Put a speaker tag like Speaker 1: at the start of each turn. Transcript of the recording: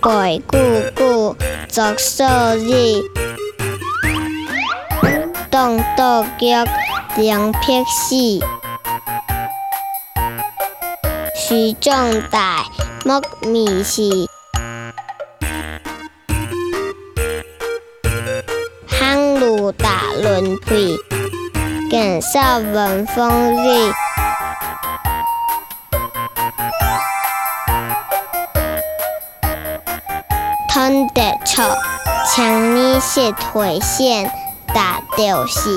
Speaker 1: 白姑姑，作生日，当道具，两撇齿，树中大，木米细，香炉打轮皮，剑杀闻风利。看得错，请你蝨退线打鳥戏。